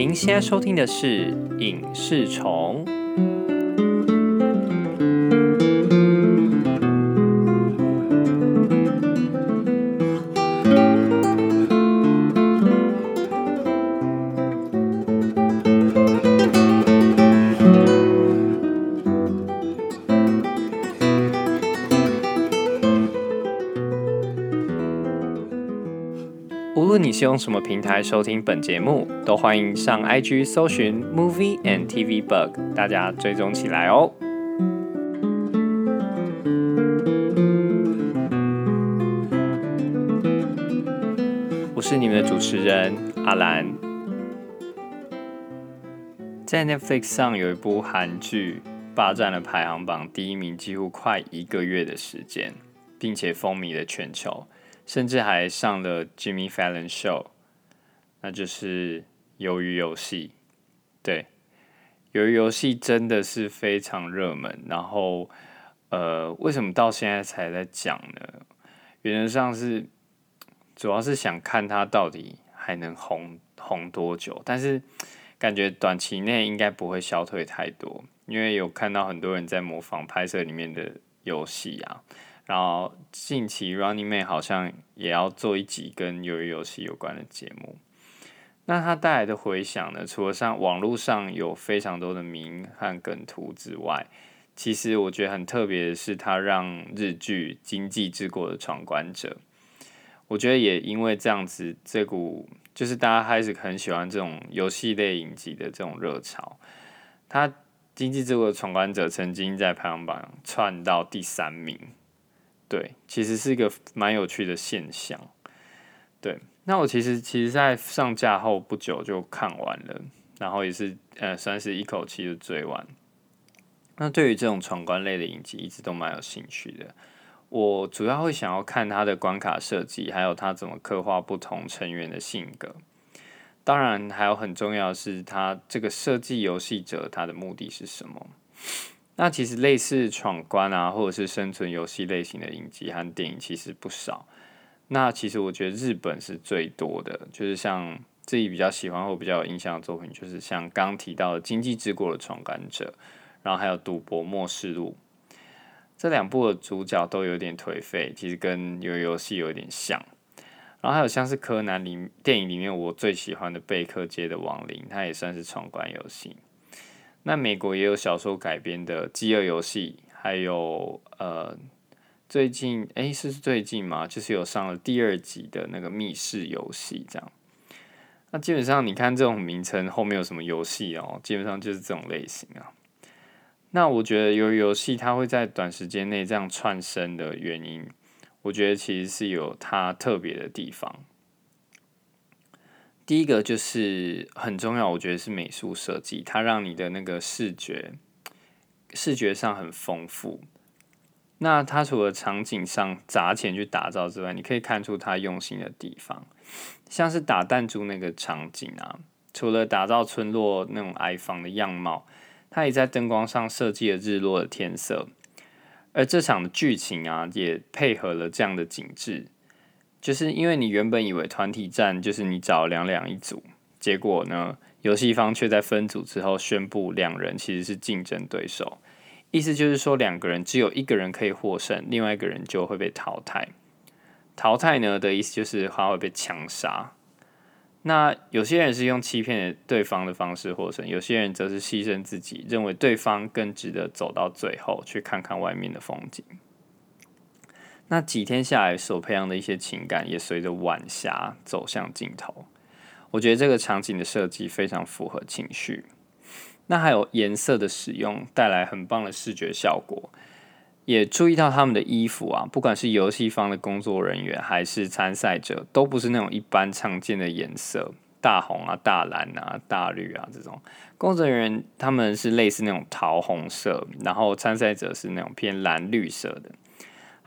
您现在收听的是《影视虫》。无论你是用什么平台收听本节目，都欢迎上 IG 搜寻 Movie and TV Bug，大家追踪起来哦。我是你们的主持人阿兰。在 Netflix 上有一部韩剧，霸占了排行榜第一名，几乎快一个月的时间，并且风靡了全球。甚至还上了 Jimmy Fallon Show，那就是《鱿鱼游戏》。对，《鱿鱼游戏》真的是非常热门。然后，呃，为什么到现在才在讲呢？原则上是主要是想看它到底还能红红多久。但是感觉短期内应该不会消退太多，因为有看到很多人在模仿拍摄里面的游戏啊。然后近期 Running Man 好像也要做一集跟鱿鱼游戏有关的节目，那它带来的回响呢？除了上网络上有非常多的名和梗图之外，其实我觉得很特别的是，它让日剧《经济之国的闯关者》，我觉得也因为这样子，这股就是大家开始很喜欢这种游戏类影集的这种热潮，它《经济之国的闯关者》曾经在排行榜窜到第三名。对，其实是一个蛮有趣的现象。对，那我其实其实，在上架后不久就看完了，然后也是呃，算是一口气就追完。那对于这种闯关类的影集，一直都蛮有兴趣的。我主要会想要看它的关卡设计，还有它怎么刻画不同成员的性格。当然，还有很重要的是，它这个设计游戏者他的目的是什么？那其实类似闯关啊，或者是生存游戏类型的影集和电影其实不少。那其实我觉得日本是最多的，就是像自己比较喜欢或比较有印象的作品，就是像刚提到的《经济之国的闯关者》，然后还有《赌博默示录》这两部的主角都有点颓废，其实跟有游戏有点像。然后还有像是柯南里电影里面我最喜欢的贝克街的亡灵，它也算是闯关游戏。那美国也有小说改编的《饥饿游戏》，还有呃，最近哎是最近嘛，就是有上了第二集的那个《密室游戏》这样。那基本上你看这种名称后面有什么游戏哦，基本上就是这种类型啊。那我觉得由于游戏它会在短时间内这样串生的原因，我觉得其实是有它特别的地方。第一个就是很重要，我觉得是美术设计，它让你的那个视觉视觉上很丰富。那它除了场景上砸钱去打造之外，你可以看出它用心的地方，像是打弹珠那个场景啊，除了打造村落那种矮房的样貌，它也在灯光上设计了日落的天色，而这场的剧情啊，也配合了这样的景致。就是因为你原本以为团体战就是你找两两一组，结果呢，游戏方却在分组之后宣布两人其实是竞争对手，意思就是说两个人只有一个人可以获胜，另外一个人就会被淘汰。淘汰呢的意思就是他会被枪杀。那有些人是用欺骗对方的方式获胜，有些人则是牺牲自己，认为对方更值得走到最后，去看看外面的风景。那几天下来所培养的一些情感，也随着晚霞走向尽头。我觉得这个场景的设计非常符合情绪。那还有颜色的使用，带来很棒的视觉效果。也注意到他们的衣服啊，不管是游戏方的工作人员还是参赛者，都不是那种一般常见的颜色，大红啊、大蓝啊、大绿啊这种。工作人员他们是类似那种桃红色，然后参赛者是那种偏蓝绿色的。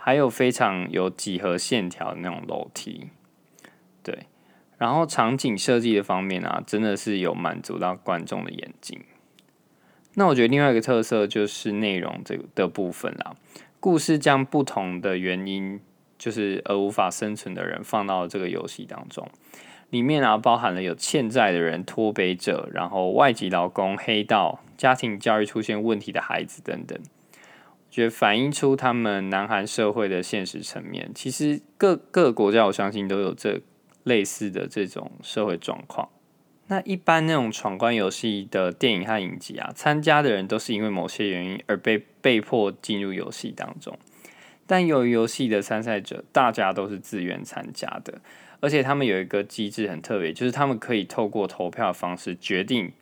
还有非常有几何线条的那种楼梯，对，然后场景设计的方面啊，真的是有满足到观众的眼睛。那我觉得另外一个特色就是内容这的部分啦，故事将不同的原因就是而无法生存的人放到这个游戏当中，里面啊包含了有欠债的人、脱北者，然后外籍劳工、黑道、家庭教育出现问题的孩子等等，觉反映出他们南韩社会的现实层面。其实各各个国家，我相信都有这类似的这种社会状况。那一般那种闯关游戏的电影和影集啊，参加的人都是因为某些原因而被被迫进入游戏当中。但由于游戏的参赛者大家都是自愿参加的。而且他们有一个机制很特别，就是他们可以透过投票方式决定，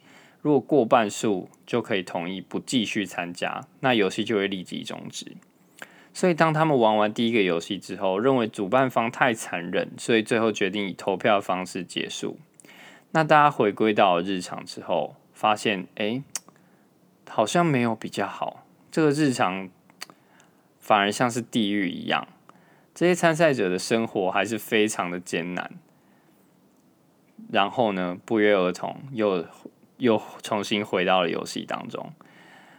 如果过半数就可以同意不继续参加，那游戏就会立即终止。所以当他们玩完第一个游戏之后，认为主办方太残忍，所以最后决定以投票方式结束。那大家回归到日常之后，发现哎，好像没有比较好，这个日常反而像是地狱一样。这些参赛者的生活还是非常的艰难，然后呢，不约而同又又重新回到了游戏当中。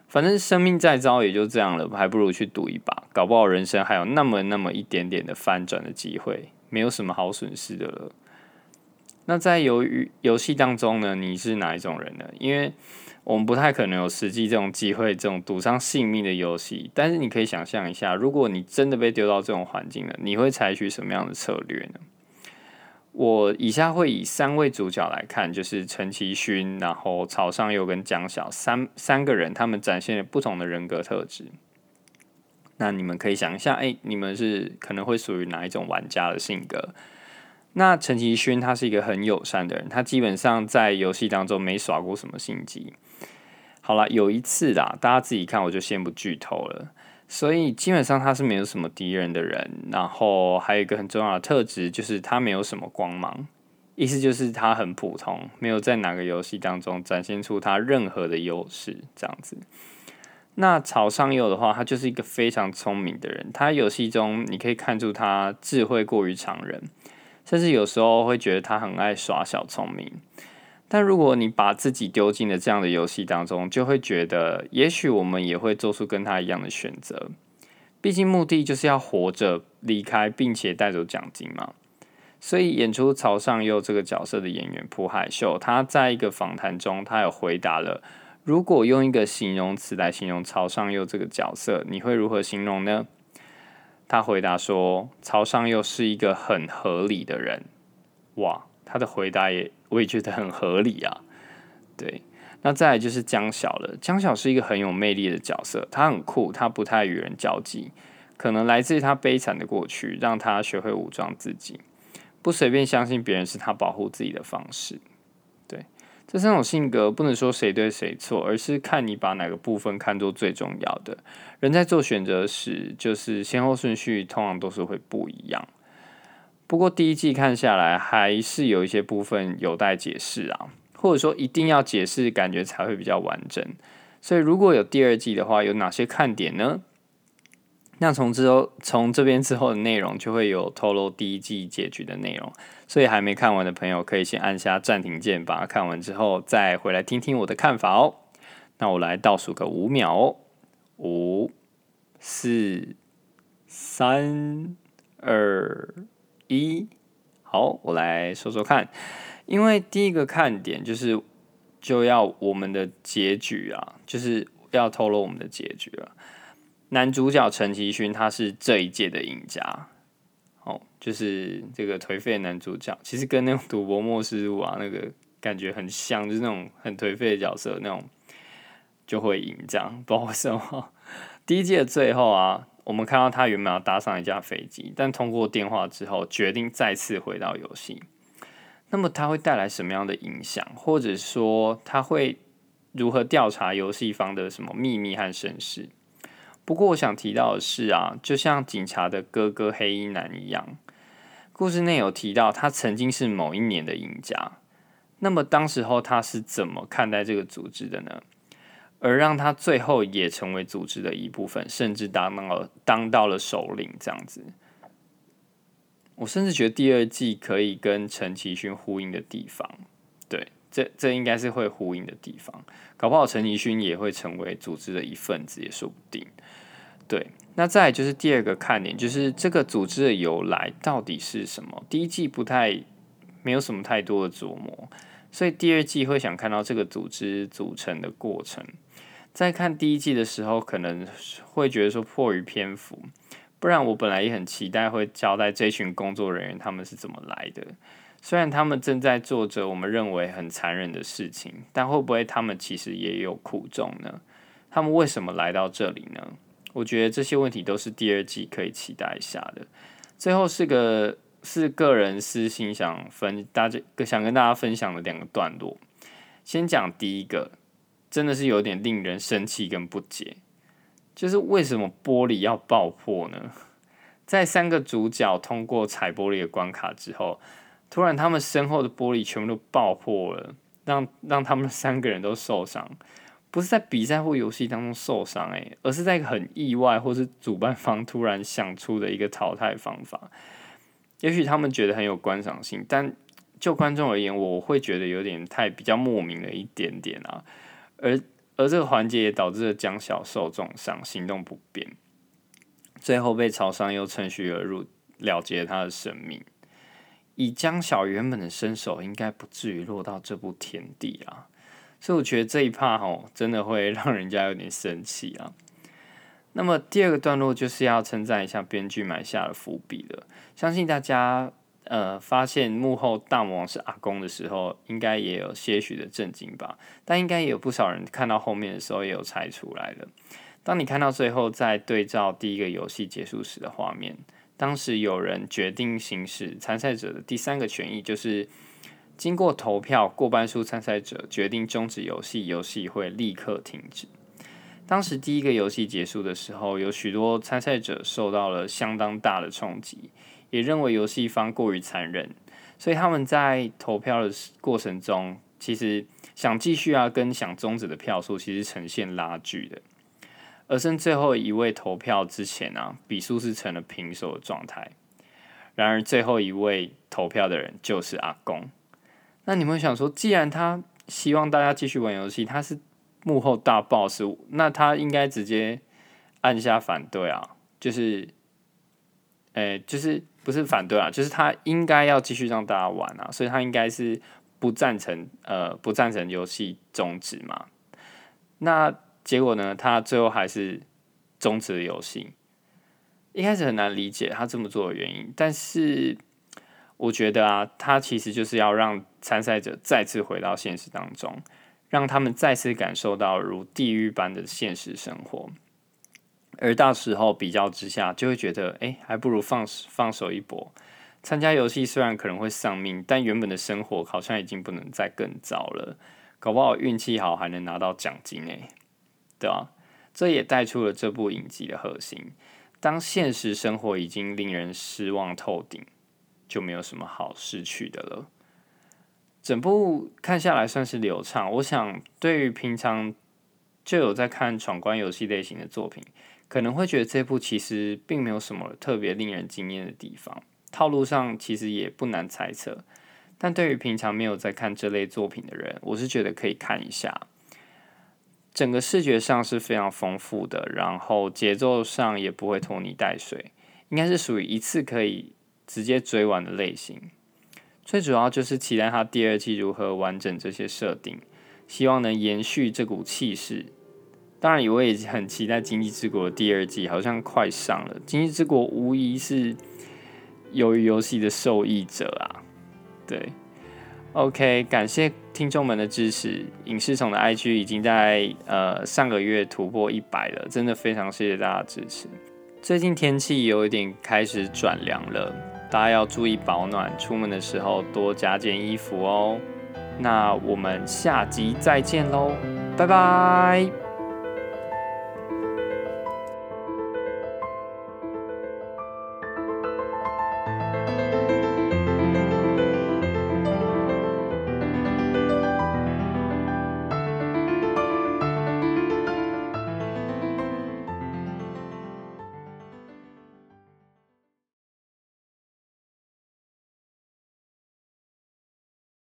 反正生命再糟也就这样了，还不如去赌一把，搞不好人生还有那么那么一点点的翻转的机会，没有什么好损失的了。那在游游戏当中呢，你是哪一种人呢？因为我们不太可能有实际这种机会，这种赌上性命的游戏。但是你可以想象一下，如果你真的被丢到这种环境了，你会采取什么样的策略呢？我以下会以三位主角来看，就是陈其勋、然后曹尚佑跟江晓三三个人，他们展现了不同的人格特质。那你们可以想一下，哎，你们是可能会属于哪一种玩家的性格？那陈其勋他是一个很友善的人，他基本上在游戏当中没耍过什么心机。好了，有一次啦，大家自己看，我就先不剧透了。所以基本上他是没有什么敌人的人，然后还有一个很重要的特质，就是他没有什么光芒，意思就是他很普通，没有在哪个游戏当中展现出他任何的优势，这样子。那朝上佑的话，他就是一个非常聪明的人，他游戏中你可以看出他智慧过于常人。甚至有时候会觉得他很爱耍小聪明，但如果你把自己丢进了这样的游戏当中，就会觉得也许我们也会做出跟他一样的选择。毕竟目的就是要活着离开，并且带走奖金嘛。所以演出曹尚佑这个角色的演员朴海秀，他在一个访谈中，他有回答了：如果用一个形容词来形容曹尚佑这个角色，你会如何形容呢？他回答说：“曹尚佑是一个很合理的人。”哇，他的回答也我也觉得很合理啊。对，那再来就是江晓了。江晓是一个很有魅力的角色，他很酷，他不太与人交际，可能来自于他悲惨的过去，让他学会武装自己，不随便相信别人是他保护自己的方式。对这三种性格不能说谁对谁错，而是看你把哪个部分看作最重要的。人在做选择时，就是先后顺序通常都是会不一样。不过第一季看下来，还是有一些部分有待解释啊，或者说一定要解释，感觉才会比较完整。所以如果有第二季的话，有哪些看点呢？那从之后，从这边之后的内容就会有透露第一季结局的内容，所以还没看完的朋友可以先按下暂停键，把它看完之后再回来听听我的看法哦。那我来倒数个五秒哦，五、四、三、二、一，好，我来说说看。因为第一个看点就是就要我们的结局啊，就是要透露我们的结局了。男主角陈其勋，他是这一届的赢家，哦，就是这个颓废男主角，其实跟那种赌博末世录啊，那个感觉很像，就是那种很颓废的角色，那种就会赢这样，不知道为什么。第一届最后啊，我们看到他原本要搭上一架飞机，但通过电话之后，决定再次回到游戏。那么他会带来什么样的影响，或者说他会如何调查游戏方的什么秘密和身世？不过我想提到的是啊，就像警察的哥哥黑衣男一样，故事内有提到他曾经是某一年的赢家。那么当时候他是怎么看待这个组织的呢？而让他最后也成为组织的一部分，甚至当到了当到了首领这样子。我甚至觉得第二季可以跟陈其勋呼应的地方，对，这这应该是会呼应的地方。搞不好陈其勋也会成为组织的一份子，也说不定。对，那再就是第二个看点，就是这个组织的由来到底是什么？第一季不太没有什么太多的琢磨，所以第二季会想看到这个组织组成的过程。在看第一季的时候，可能会觉得说迫于篇幅，不然我本来也很期待会交代这群工作人员他们是怎么来的。虽然他们正在做着我们认为很残忍的事情，但会不会他们其实也有苦衷呢？他们为什么来到这里呢？我觉得这些问题都是第二季可以期待一下的。最后是个是个人私心想分大家想跟大家分享的两个段落。先讲第一个，真的是有点令人生气跟不解，就是为什么玻璃要爆破呢？在三个主角通过踩玻璃的关卡之后。突然，他们身后的玻璃全部都爆破了，让让他们三个人都受伤。不是在比赛或游戏当中受伤，诶，而是在很意外，或是主办方突然想出的一个淘汰方法。也许他们觉得很有观赏性，但就观众而言，我会觉得有点太比较莫名了一点点啊。而而这个环节也导致了江小受重伤，行动不便，最后被朝商又趁虚而入，了结他的生命。以江小原本的身手，应该不至于落到这步田地啊，所以我觉得这一趴吼，真的会让人家有点生气啊。那么第二个段落就是要称赞一下编剧埋下了伏笔了。相信大家呃发现幕后大魔王是阿公的时候，应该也有些许的震惊吧。但应该也有不少人看到后面的时候，也有猜出来了。当你看到最后再对照第一个游戏结束时的画面。当时有人决定行使参赛者的第三个权益，就是经过投票，过半数参赛者决定终止游戏，游戏会立刻停止。当时第一个游戏结束的时候，有许多参赛者受到了相当大的冲击，也认为游戏方过于残忍，所以他们在投票的过程中，其实想继续啊，跟想终止的票数其实呈现拉锯的。而剩最后一位投票之前啊，比数是成了平手的状态。然而最后一位投票的人就是阿公。那你们想说，既然他希望大家继续玩游戏，他是幕后大 boss，那他应该直接按下反对啊？就是，诶，就是不是反对啊？就是他应该要继续让大家玩啊，所以他应该是不赞成，呃，不赞成游戏终止嘛？那。结果呢？他最后还是终止了游戏。一开始很难理解他这么做的原因，但是我觉得啊，他其实就是要让参赛者再次回到现实当中，让他们再次感受到如地狱般的现实生活。而到时候比较之下，就会觉得，哎，还不如放放手一搏。参加游戏虽然可能会丧命，但原本的生活好像已经不能再更糟了。搞不好运气好还能拿到奖金诶。对啊，这也带出了这部影集的核心。当现实生活已经令人失望透顶，就没有什么好失去的了。整部看下来算是流畅。我想，对于平常就有在看闯关游戏类型的作品，可能会觉得这部其实并没有什么特别令人惊艳的地方。套路上其实也不难猜测，但对于平常没有在看这类作品的人，我是觉得可以看一下。整个视觉上是非常丰富的，然后节奏上也不会拖泥带水，应该是属于一次可以直接追完的类型。最主要就是期待它第二季如何完整这些设定，希望能延续这股气势。当然，我也很期待《经济之国》第二季，好像快上了。《经济之国》无疑是由于游戏的受益者啊，对。OK，感谢听众们的支持。影视虫的 IG 已经在呃上个月突破一百了，真的非常谢谢大家支持。最近天气有一点开始转凉了，大家要注意保暖，出门的时候多加件衣服哦。那我们下集再见喽，拜拜。